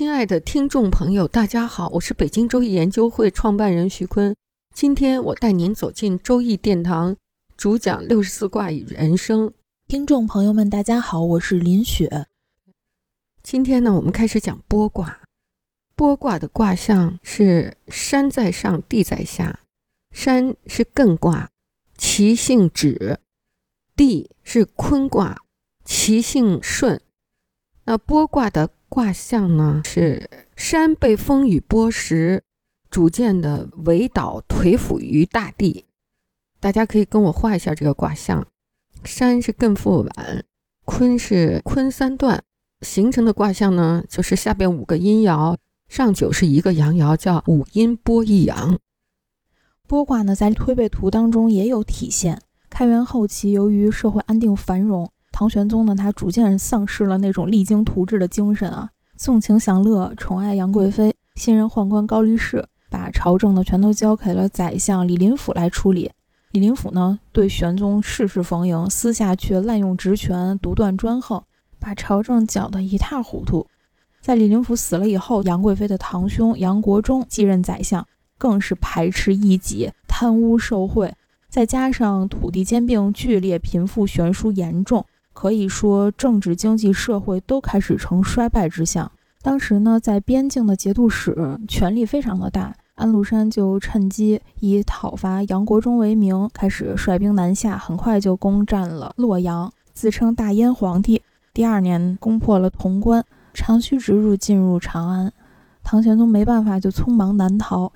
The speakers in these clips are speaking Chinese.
亲爱的听众朋友，大家好，我是北京周易研究会创办人徐坤。今天我带您走进周易殿堂，主讲六十四卦与人生。听众朋友们，大家好，我是林雪。今天呢，我们开始讲剥卦。剥卦的卦象是山在上，地在下。山是艮卦，其性止；地是坤卦，其性顺。那剥卦的。卦象呢是山被风雨剥蚀，逐渐的围倒颓腐于大地。大家可以跟我画一下这个卦象：山是艮复晚，坤是坤三段，形成的卦象呢就是下边五个阴爻，上九是一个阳爻，叫五阴剥一阳。剥卦呢在推背图当中也有体现。开元后期，由于社会安定繁荣。唐玄宗呢，他逐渐丧失了那种励精图治的精神啊，纵情享乐，宠爱杨贵妃，信任宦官高力士，把朝政呢全都交给了宰相李林甫来处理。李林甫呢，对玄宗事事逢迎，私下却滥用职权，独断专横，把朝政搅得一塌糊涂。在李林甫死了以后，杨贵妃的堂兄杨国忠继任宰相，更是排斥异己，贪污受贿，再加上土地兼并剧烈，贫富悬殊严重。可以说，政治、经济、社会都开始呈衰败之象。当时呢，在边境的节度使权力非常的大，安禄山就趁机以讨伐杨国忠为名，开始率兵南下，很快就攻占了洛阳，自称大燕皇帝。第二年，攻破了潼关，长驱直入，进入长安。唐玄宗没办法，就匆忙南逃。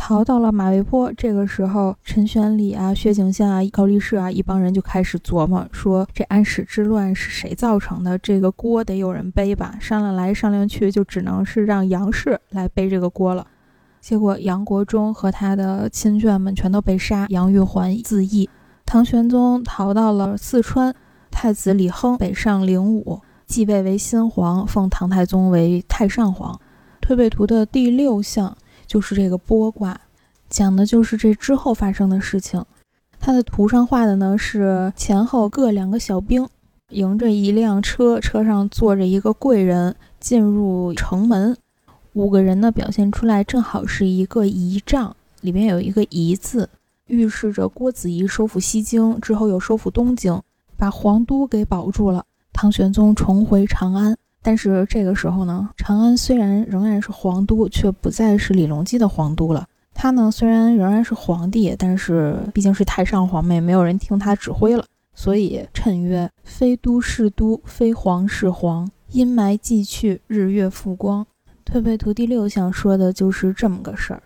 逃到了马嵬坡，这个时候，陈玄礼啊、薛景献啊、高力士啊，一帮人就开始琢磨，说这安史之乱是谁造成的？这个锅得有人背吧？商量来商量去，就只能是让杨氏来背这个锅了。结果杨国忠和他的亲眷们全都被杀，杨玉环自缢。唐玄宗逃到了四川，太子李亨北上灵武，继位为新皇，奉唐太宗为太上皇。推背图的第六项。就是这个波卦，讲的就是这之后发生的事情。它的图上画的呢是前后各两个小兵，迎着一辆车，车上坐着一个贵人进入城门。五个人呢表现出来正好是一个仪仗，里面有一个仪字，预示着郭子仪收复西京之后又收复东京，把皇都给保住了。唐玄宗重回长安。但是这个时候呢，长安虽然仍然是皇都，却不再是李隆基的皇都了。他呢虽然仍然是皇帝，但是毕竟是太上皇嘛，也，没有人听他指挥了。所以谶曰：“非都是都，非皇是皇。阴霾既去，日月复光。”推背图第六项说的就是这么个事儿。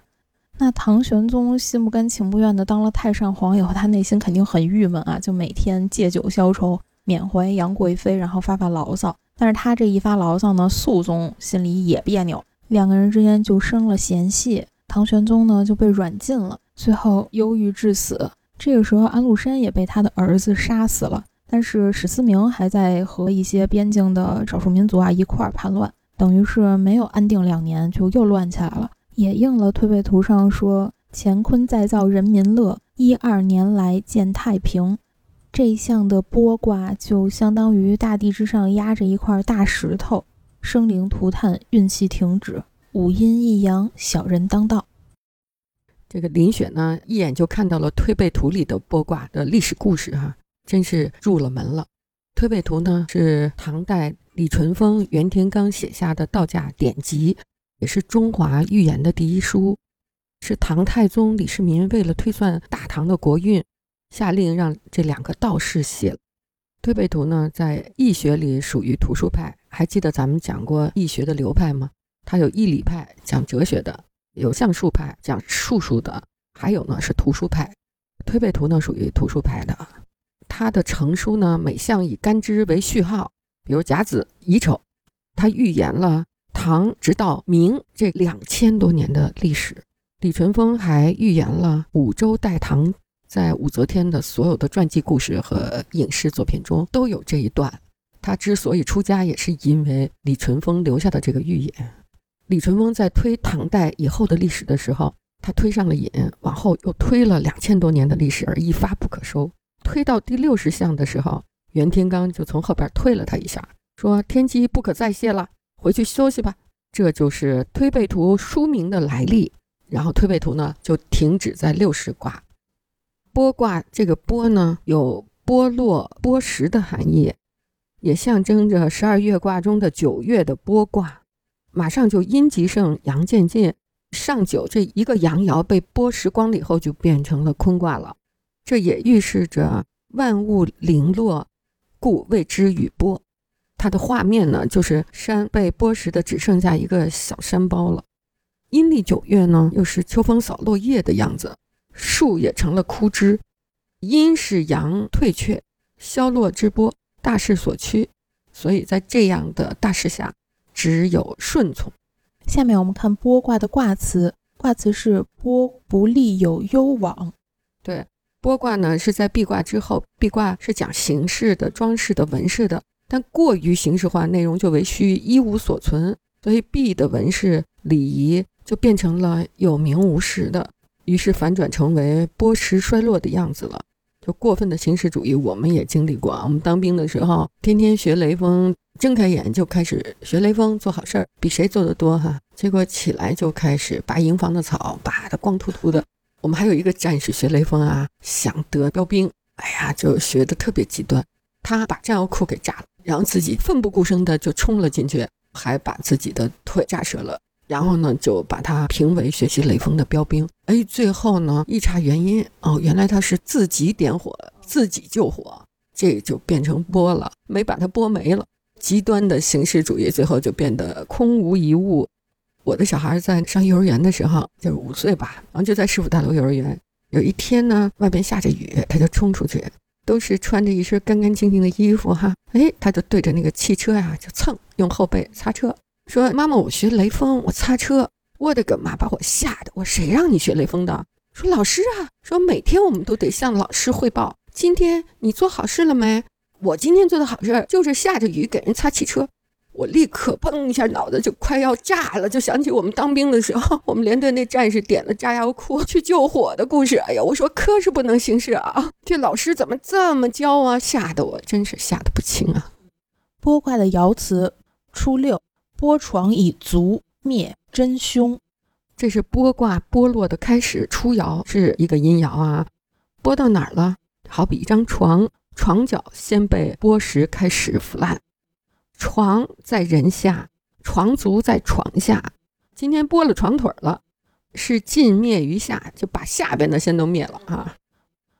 那唐玄宗心不甘情不愿的当了太上皇以后，他内心肯定很郁闷啊，就每天借酒消愁，缅怀杨贵妃，然后发发牢骚。但是他这一发牢骚呢，肃宗心里也别扭，两个人之间就生了嫌隙。唐玄宗呢就被软禁了，最后忧郁致死。这个时候，安禄山也被他的儿子杀死了。但是史思明还在和一些边境的少数民族啊一块儿叛乱，等于是没有安定两年，就又乱起来了。也应了推背图上说：“乾坤再造人民乐，一二年来见太平。”这一项的剥卦就相当于大地之上压着一块大石头，生灵涂炭，运气停止，五阴一阳，小人当道。这个林雪呢，一眼就看到了推背图里的剥卦的历史故事，哈，真是入了门了。推背图呢，是唐代李淳风、袁天罡写下的道家典籍，也是中华预言的第一书，是唐太宗李世民为了推算大唐的国运。下令让这两个道士写推背图呢，在易学里属于图书派。还记得咱们讲过易学的流派吗？它有易理派讲哲学的，有象数派讲术数的，还有呢是图书派。推背图呢属于图书派的，它的成书呢每项以干支为序号，比如甲子、乙丑，他预言了唐直到明这两千多年的历史。李淳风还预言了五周代唐，在武则天的所有的传记故事和影视作品中都有这一段。他之所以出家，也是因为李淳风留下的这个预言。李淳风在推唐代以后的历史的时候，他推上了瘾，往后又推了两千多年的历史，而一发不可收。推到第六十项的时候，袁天罡就从后边推了他一下，说：“天机不可再泄了，回去休息吧。”这就是推背图书名的来历。然后推背图呢，就停止在六十卦。剥卦这个剥呢，有剥落、剥蚀的含义。也象征着十二月卦中的九月的剥卦，马上就阴极盛，阳渐尽，上九这一个阳爻被剥蚀光了以后，就变成了坤卦了。这也预示着万物零落，故谓之雨剥。它的画面呢，就是山被剥蚀的只剩下一个小山包了。阴历九月呢，又是秋风扫落叶的样子，树也成了枯枝。阴是阳退却，消落之波。大势所趋，所以在这样的大势下，只有顺从。下面我们看剥卦的卦辞，卦辞是“剥不利有攸往”。对，剥卦呢是在壁卦之后，壁卦是讲形式的、装饰的、纹饰的，但过于形式化，内容就为虚，一无所存，所以壁的纹饰、礼仪就变成了有名无实的，于是反转成为波什衰落的样子了。就过分的形式主义，我们也经历过。我们当兵的时候，天天学雷锋，睁开眼就开始学雷锋，做好事儿，比谁做的多哈。结果起来就开始拔营房的草，拔的光秃秃的。我们还有一个战士学雷锋啊，想得标兵，哎呀，就学的特别极端。他把炸药库给炸了，然后自己奋不顾身的就冲了进去，还把自己的腿炸折了。然后呢，就把他评为学习雷锋的标兵。哎，最后呢，一查原因，哦，原来他是自己点火，自己救火，这就变成波了，没把他波没了。极端的形式主义，最后就变得空无一物。我的小孩在上幼儿园的时候，就是五岁吧，然后就在市府大楼幼儿园。有一天呢，外边下着雨，他就冲出去，都是穿着一身干干净净的衣服哈，哎，他就对着那个汽车呀，就蹭，用后背擦车。说妈妈，我学雷锋，我擦车，我的个妈，把我吓得！我谁让你学雷锋的？说老师啊，说每天我们都得向老师汇报。今天你做好事了没？我今天做的好事就是下着雨给人擦汽车。我立刻砰一下脑子就快要炸了，就想起我们当兵的时候，我们连队那战士点了炸药库去救火的故事。哎呀，我说科是不能行事啊！这老师怎么这么教啊？吓得我真是吓得不轻啊！拨卦的爻辞初六。剥床以足灭真凶，这是剥卦剥落的开始。初爻是一个阴爻啊，剥到哪儿了？好比一张床，床脚先被剥蚀，开始腐烂。床在人下，床足在床下。今天剥了床腿了，是尽灭于下，就把下边的先都灭了啊。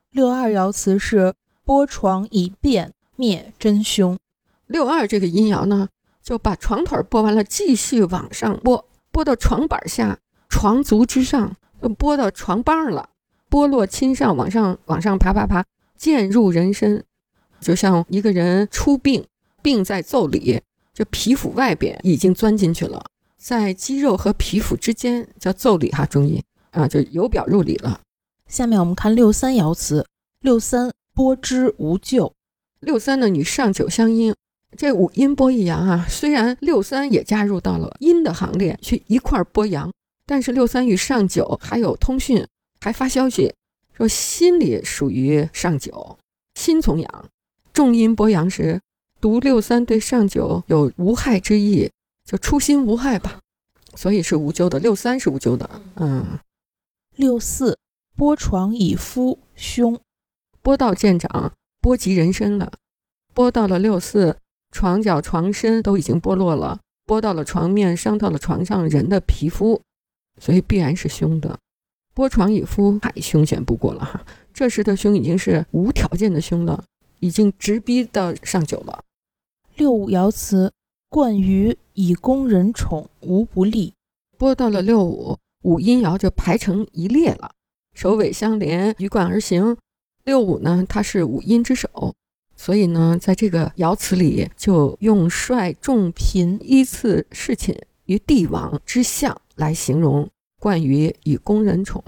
六二爻辞是剥床以变灭真凶。六二这个阴爻呢？就把床腿拨完了，继续往上拨，拨到床板下、床足之上，又剥到床帮了，剥落亲上，往上往上爬爬爬，渐入人身，就像一个人出病，病在腠理，这皮肤外边已经钻进去了，在肌肉和皮肤之间叫腠理哈，中医啊，就由表入里了。下面我们看六三爻辞，六三剥之无咎，六三呢，与上九相应。这五阴剥一阳啊，虽然六三也加入到了阴的行列去一块儿剥阳，但是六三与上九还有通讯，还发消息说心里属于上九，心从阳，重阴剥阳时，读六三对上九有无害之意，就初心无害吧，所以是无咎的。六三是无咎的，嗯。六四剥床以夫凶，剥到见长，剥及人身了，剥到了六四。床脚、床身都已经剥落了，剥到了床面，伤到了床上人的皮肤，所以必然是凶的。剥床以夫，太凶险不过了哈。这时的凶已经是无条件的凶了，已经直逼到上九了。六五爻辞：冠于以攻人宠，无不利。剥到了六五，五阴爻就排成一列了，首尾相连，鱼贯而行。六五呢，它是五阴之首。所以呢，在这个爻辞里就用率众嫔依次侍寝于帝王之相来形容，冠于以宫人宠，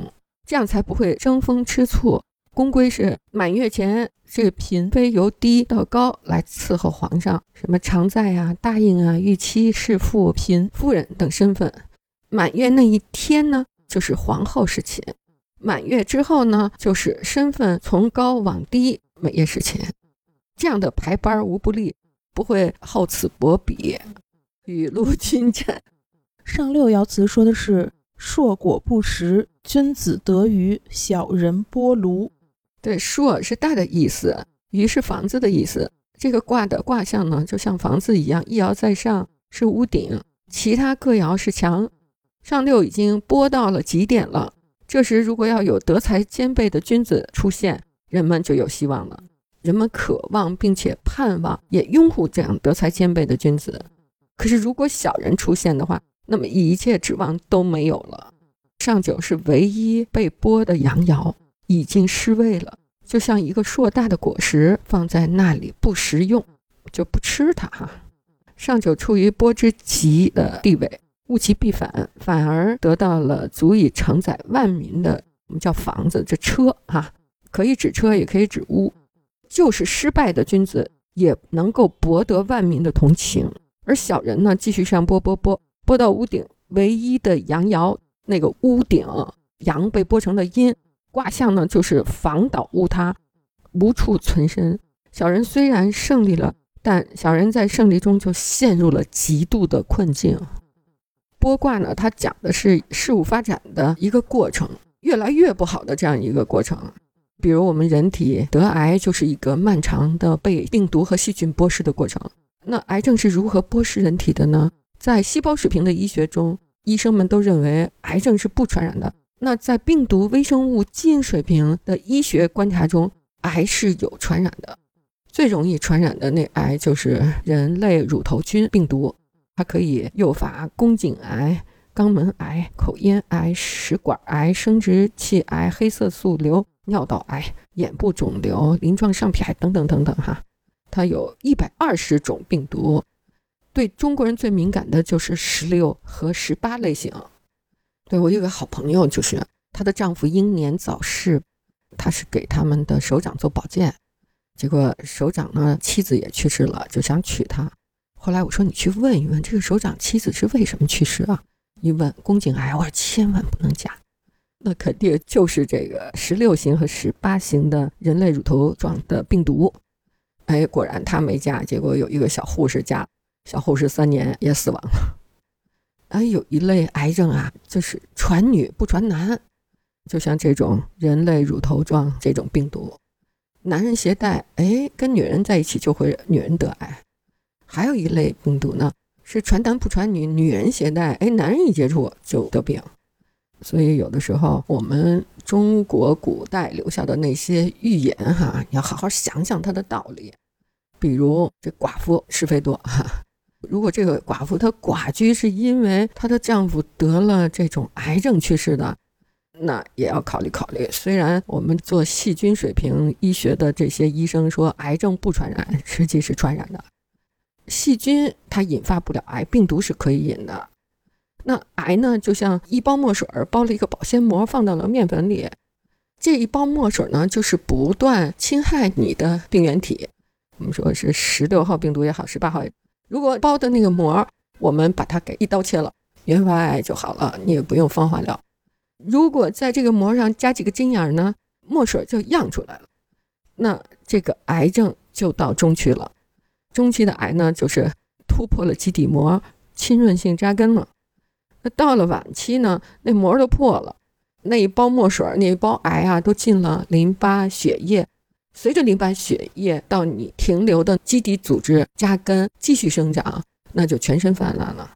这样才不会争风吃醋。宫规是满月前，这嫔妃由低到高来伺候皇上，什么常在啊、答应啊、御妻、侍妇、嫔夫人等身份。满月那一天呢，就是皇后侍寝；满月之后呢，就是身份从高往低，每夜侍寝。这样的排班无不利，不会厚此薄彼，雨露均沾。上六爻辞说的是“硕果不食，君子得鱼，小人剥庐”。对，硕是大的意思，鱼是房子的意思。这个卦的卦象呢，就像房子一样，一爻在上是屋顶，其他各爻是墙。上六已经播到了极点了。这时，如果要有德才兼备的君子出现，人们就有希望了。人们渴望并且盼望，也拥护这样德才兼备的君子。可是，如果小人出现的话，那么一切指望都没有了。上九是唯一被剥的阳爻。已经失位了，就像一个硕大的果实放在那里不食用，就不吃它哈。上九处于波之极的地位，物极必反，反而得到了足以承载万民的我们叫房子这车哈，可以指车，也可以指屋。就是失败的君子也能够博得万民的同情，而小人呢，继续上波波波，波到屋顶，唯一的阳爻那个屋顶阳被波成了阴。卦象呢，就是房倒屋塌，无处存身。小人虽然胜利了，但小人在胜利中就陷入了极度的困境。剥卦呢，它讲的是事物发展的一个过程，越来越不好的这样一个过程。比如我们人体得癌，就是一个漫长的被病毒和细菌剥蚀的过程。那癌症是如何剥蚀人体的呢？在细胞水平的医学中，医生们都认为癌症是不传染的。那在病毒、微生物、基因水平的医学观察中，癌是有传染的。最容易传染的那癌就是人类乳头菌病毒，它可以诱发宫颈癌、肛门癌、口咽癌、食管癌、生殖器癌、黑色素瘤、尿道癌、眼部肿瘤、鳞状上皮癌等等等等。哈，它有一百二十种病毒。对中国人最敏感的就是十六和十八类型。对我有个好朋友，就是她的丈夫英年早逝，她是给他们的首长做保健，结果首长呢妻子也去世了，就想娶她。后来我说你去问一问这个首长妻子是为什么去世啊？一问宫颈癌，我说千万不能嫁，那肯定就是这个十六型和十八型的人类乳头状的病毒。哎，果然他没嫁，结果有一个小护士嫁，小护士三年也死亡了。啊，有一类癌症啊，就是传女不传男，就像这种人类乳头状这种病毒，男人携带，哎，跟女人在一起就会女人得癌。还有一类病毒呢，是传男不传女，女人携带，哎，男人一接触就得病。所以有的时候我们中国古代留下的那些预言哈，你要好好想想它的道理。比如这寡妇是非多哈。如果这个寡妇她寡居是因为她的丈夫得了这种癌症去世的，那也要考虑考虑。虽然我们做细菌水平医学的这些医生说癌症不传染，实际是传染的。细菌它引发不了癌，病毒是可以引的。那癌呢，就像一包墨水包了一个保鲜膜放到了面粉里，这一包墨水呢，就是不断侵害你的病原体。我们说是十六号病毒也好，十八号。如果包的那个膜，我们把它给一刀切了，原发癌就好了，你也不用放化疗。如果在这个膜上加几个针眼儿呢，墨水就漾出来了，那这个癌症就到中期了。中期的癌呢，就是突破了基底膜，侵润性扎根了。那到了晚期呢，那膜都破了，那一包墨水，那一包癌啊，都进了淋巴、血液。随着淋巴血液到你停留的基底组织扎根继续生长，那就全身泛滥了。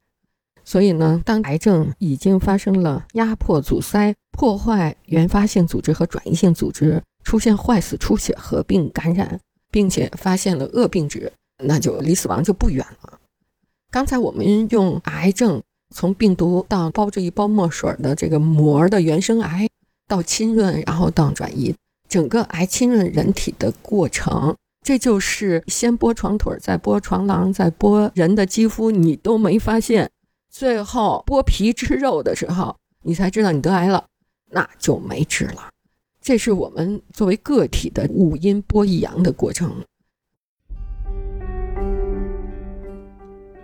所以呢，当癌症已经发生了压迫、阻塞、破坏原发性组织和转移性组织，出现坏死、出血、合并感染，并且发现了恶病质，那就离死亡就不远了。刚才我们用癌症从病毒到包着一包墨水的这个膜的原生癌，到浸润，然后到转移。整个癌侵润人体的过程，这就是先剥床腿，再剥床囊，再剥人的肌肤，你都没发现，最后剥皮吃肉的时候，你才知道你得癌了，那就没治了。这是我们作为个体的五阴剥一阳的过程。